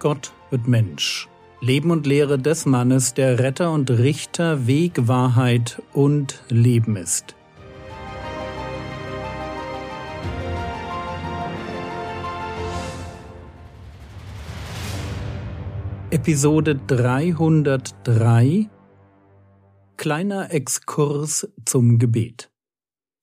Gott wird Mensch. Leben und Lehre des Mannes, der Retter und Richter, Weg, Wahrheit und Leben ist. Episode 303 Kleiner Exkurs zum Gebet.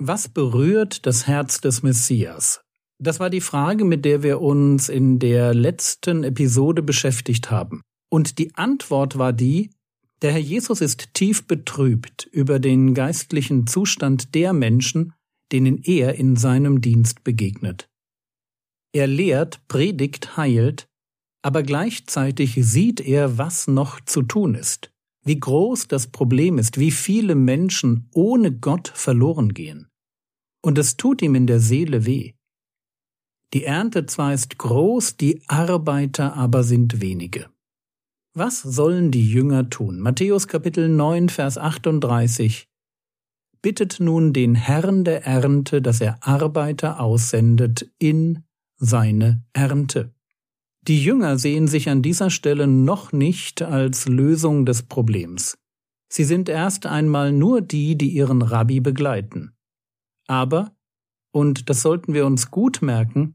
Was berührt das Herz des Messias? Das war die Frage, mit der wir uns in der letzten Episode beschäftigt haben. Und die Antwort war die, der Herr Jesus ist tief betrübt über den geistlichen Zustand der Menschen, denen er in seinem Dienst begegnet. Er lehrt, predigt, heilt, aber gleichzeitig sieht er, was noch zu tun ist, wie groß das Problem ist, wie viele Menschen ohne Gott verloren gehen. Und es tut ihm in der Seele weh. Die Ernte zwar ist groß, die Arbeiter aber sind wenige. Was sollen die Jünger tun? Matthäus Kapitel 9, Vers 38. Bittet nun den Herrn der Ernte, dass er Arbeiter aussendet in seine Ernte. Die Jünger sehen sich an dieser Stelle noch nicht als Lösung des Problems. Sie sind erst einmal nur die, die ihren Rabbi begleiten. Aber, und das sollten wir uns gut merken,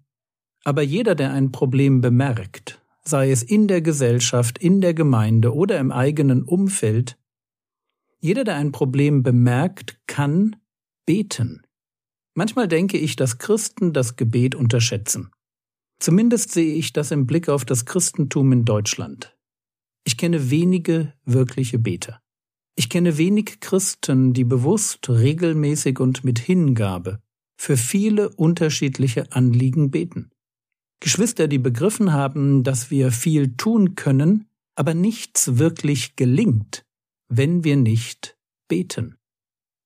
aber jeder, der ein Problem bemerkt, sei es in der Gesellschaft, in der Gemeinde oder im eigenen Umfeld, jeder, der ein Problem bemerkt, kann beten. Manchmal denke ich, dass Christen das Gebet unterschätzen. Zumindest sehe ich das im Blick auf das Christentum in Deutschland. Ich kenne wenige wirkliche Beter. Ich kenne wenig Christen, die bewusst, regelmäßig und mit Hingabe für viele unterschiedliche Anliegen beten. Geschwister, die begriffen haben, dass wir viel tun können, aber nichts wirklich gelingt, wenn wir nicht beten.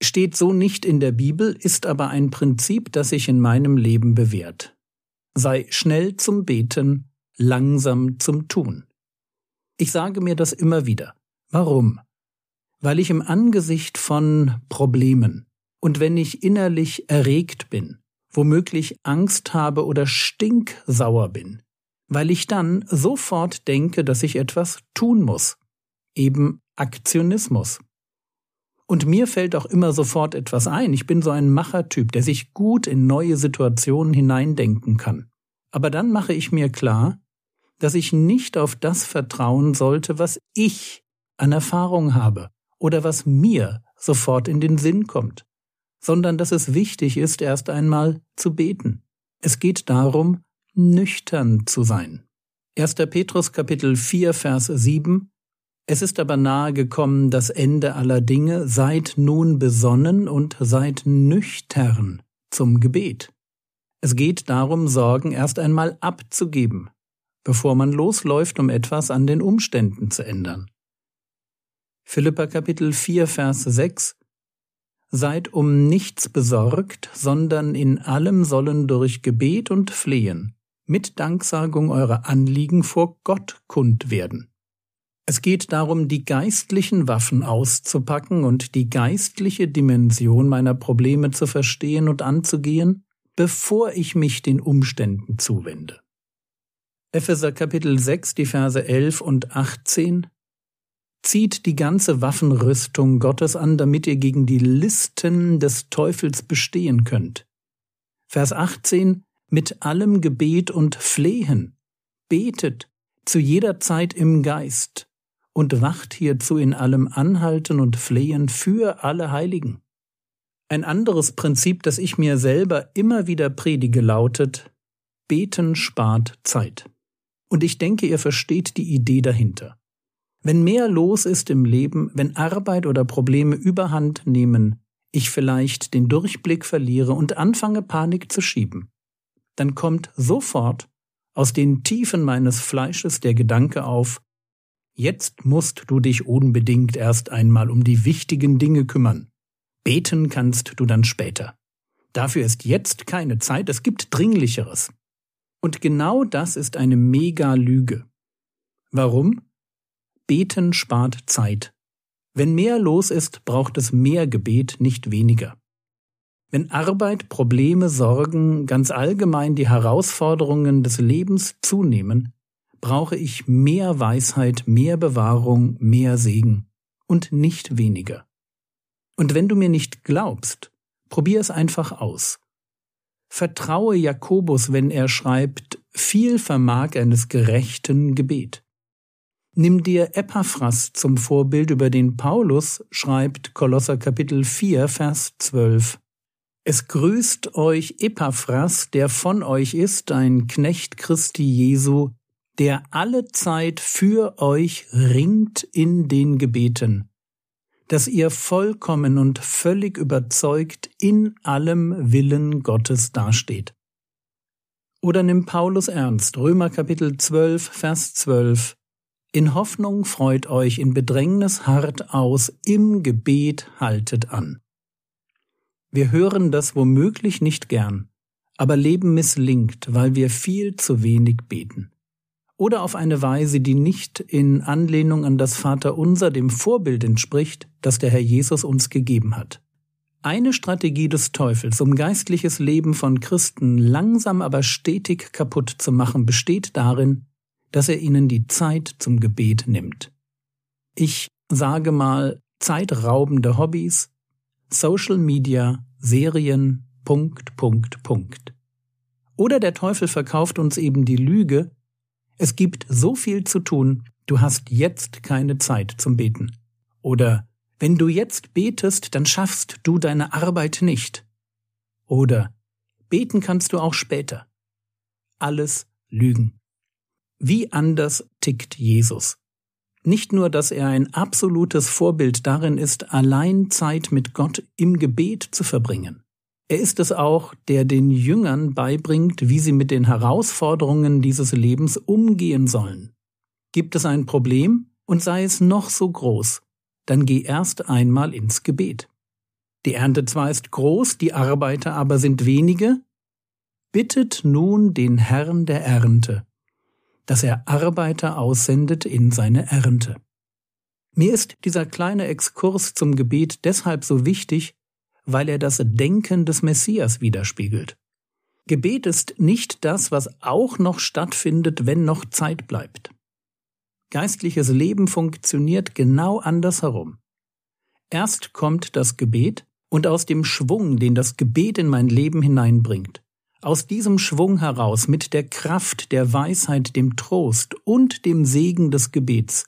Steht so nicht in der Bibel, ist aber ein Prinzip, das sich in meinem Leben bewährt. Sei schnell zum Beten, langsam zum Tun. Ich sage mir das immer wieder. Warum? Weil ich im Angesicht von Problemen und wenn ich innerlich erregt bin, womöglich Angst habe oder stinksauer bin, weil ich dann sofort denke, dass ich etwas tun muss. Eben Aktionismus. Und mir fällt auch immer sofort etwas ein. Ich bin so ein Machertyp, der sich gut in neue Situationen hineindenken kann. Aber dann mache ich mir klar, dass ich nicht auf das vertrauen sollte, was ich an Erfahrung habe oder was mir sofort in den Sinn kommt sondern dass es wichtig ist, erst einmal zu beten. Es geht darum, nüchtern zu sein. 1. Petrus Kapitel 4 Vers 7 Es ist aber nahe gekommen das Ende aller Dinge, seid nun besonnen und seid nüchtern zum Gebet. Es geht darum, Sorgen erst einmal abzugeben, bevor man losläuft, um etwas an den Umständen zu ändern. Philippa Kapitel 4 Vers 6 Seid um nichts besorgt, sondern in allem sollen durch Gebet und Flehen mit Danksagung eure Anliegen vor Gott kund werden. Es geht darum, die geistlichen Waffen auszupacken und die geistliche Dimension meiner Probleme zu verstehen und anzugehen, bevor ich mich den Umständen zuwende. Epheser Kapitel 6, die Verse 11 und 18 Zieht die ganze Waffenrüstung Gottes an, damit ihr gegen die Listen des Teufels bestehen könnt. Vers 18 Mit allem Gebet und Flehen. Betet zu jeder Zeit im Geist und wacht hierzu in allem Anhalten und Flehen für alle Heiligen. Ein anderes Prinzip, das ich mir selber immer wieder predige, lautet Beten spart Zeit. Und ich denke, ihr versteht die Idee dahinter. Wenn mehr los ist im Leben, wenn Arbeit oder Probleme überhand nehmen, ich vielleicht den Durchblick verliere und anfange Panik zu schieben, dann kommt sofort aus den Tiefen meines Fleisches der Gedanke auf, jetzt musst du dich unbedingt erst einmal um die wichtigen Dinge kümmern. Beten kannst du dann später. Dafür ist jetzt keine Zeit, es gibt Dringlicheres. Und genau das ist eine Mega-Lüge. Warum? Beten spart Zeit. Wenn mehr los ist, braucht es mehr Gebet, nicht weniger. Wenn Arbeit, Probleme, Sorgen, ganz allgemein die Herausforderungen des Lebens zunehmen, brauche ich mehr Weisheit, mehr Bewahrung, mehr Segen und nicht weniger. Und wenn du mir nicht glaubst, probier es einfach aus. Vertraue Jakobus, wenn er schreibt, viel vermag eines gerechten Gebet. Nimm dir Epaphras zum Vorbild, über den Paulus schreibt Kolosser Kapitel 4, Vers 12. Es grüßt euch Epaphras, der von euch ist, ein Knecht Christi Jesu, der alle Zeit für euch ringt in den Gebeten, dass ihr vollkommen und völlig überzeugt in allem Willen Gottes dasteht. Oder nimm Paulus ernst, Römer Kapitel 12, Vers 12. In Hoffnung freut euch, in Bedrängnis hart aus, im Gebet haltet an. Wir hören das womöglich nicht gern, aber Leben misslingt, weil wir viel zu wenig beten. Oder auf eine Weise, die nicht in Anlehnung an das Vaterunser dem Vorbild entspricht, das der Herr Jesus uns gegeben hat. Eine Strategie des Teufels, um geistliches Leben von Christen langsam aber stetig kaputt zu machen, besteht darin, dass er ihnen die Zeit zum Gebet nimmt. Ich sage mal zeitraubende Hobbys, Social Media, Serien, Punkt, Punkt, Punkt. Oder der Teufel verkauft uns eben die Lüge, es gibt so viel zu tun, du hast jetzt keine Zeit zum Beten. Oder wenn du jetzt betest, dann schaffst du deine Arbeit nicht. Oder beten kannst du auch später. Alles Lügen. Wie anders tickt Jesus? Nicht nur, dass er ein absolutes Vorbild darin ist, allein Zeit mit Gott im Gebet zu verbringen. Er ist es auch, der den Jüngern beibringt, wie sie mit den Herausforderungen dieses Lebens umgehen sollen. Gibt es ein Problem, und sei es noch so groß, dann geh erst einmal ins Gebet. Die Ernte zwar ist groß, die Arbeiter aber sind wenige, bittet nun den Herrn der Ernte, dass er Arbeiter aussendet in seine Ernte. Mir ist dieser kleine Exkurs zum Gebet deshalb so wichtig, weil er das Denken des Messias widerspiegelt. Gebet ist nicht das, was auch noch stattfindet, wenn noch Zeit bleibt. Geistliches Leben funktioniert genau andersherum. Erst kommt das Gebet und aus dem Schwung, den das Gebet in mein Leben hineinbringt, aus diesem Schwung heraus, mit der Kraft, der Weisheit, dem Trost und dem Segen des Gebets,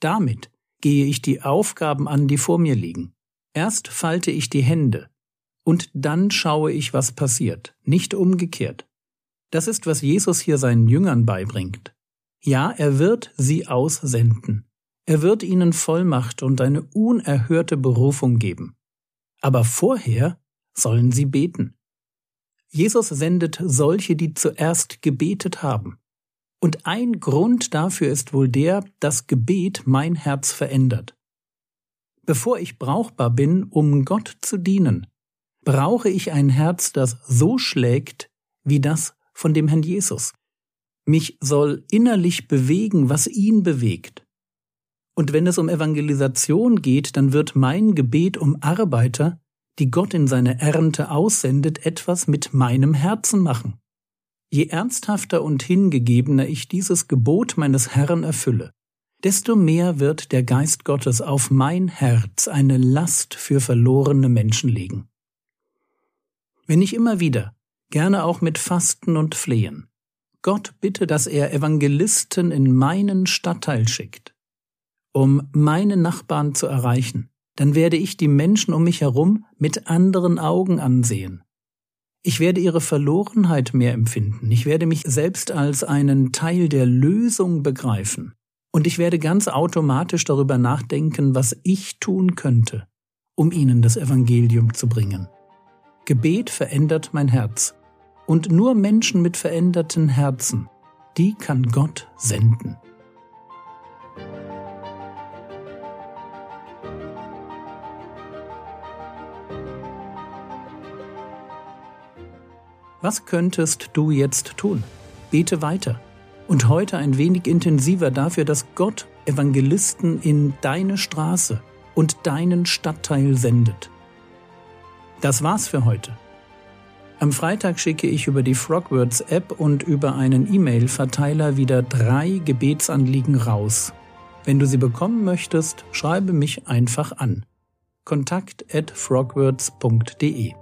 damit gehe ich die Aufgaben an, die vor mir liegen. Erst falte ich die Hände, und dann schaue ich, was passiert, nicht umgekehrt. Das ist, was Jesus hier seinen Jüngern beibringt. Ja, er wird sie aussenden. Er wird ihnen Vollmacht und eine unerhörte Berufung geben. Aber vorher sollen sie beten. Jesus sendet solche, die zuerst gebetet haben. Und ein Grund dafür ist wohl der, dass Gebet mein Herz verändert. Bevor ich brauchbar bin, um Gott zu dienen, brauche ich ein Herz, das so schlägt wie das von dem Herrn Jesus. Mich soll innerlich bewegen, was ihn bewegt. Und wenn es um Evangelisation geht, dann wird mein Gebet um Arbeiter, die Gott in seine Ernte aussendet, etwas mit meinem Herzen machen. Je ernsthafter und hingegebener ich dieses Gebot meines Herrn erfülle, desto mehr wird der Geist Gottes auf mein Herz eine Last für verlorene Menschen legen. Wenn ich immer wieder, gerne auch mit Fasten und Flehen, Gott bitte, dass er Evangelisten in meinen Stadtteil schickt, um meine Nachbarn zu erreichen, dann werde ich die Menschen um mich herum mit anderen Augen ansehen. Ich werde ihre Verlorenheit mehr empfinden. Ich werde mich selbst als einen Teil der Lösung begreifen. Und ich werde ganz automatisch darüber nachdenken, was ich tun könnte, um ihnen das Evangelium zu bringen. Gebet verändert mein Herz. Und nur Menschen mit veränderten Herzen, die kann Gott senden. Was könntest du jetzt tun? Bete weiter und heute ein wenig intensiver dafür, dass Gott Evangelisten in deine Straße und deinen Stadtteil sendet. Das war's für heute. Am Freitag schicke ich über die Frogwords App und über einen E-Mail-Verteiler wieder drei Gebetsanliegen raus. Wenn du sie bekommen möchtest, schreibe mich einfach an. Kontakt at frogwords.de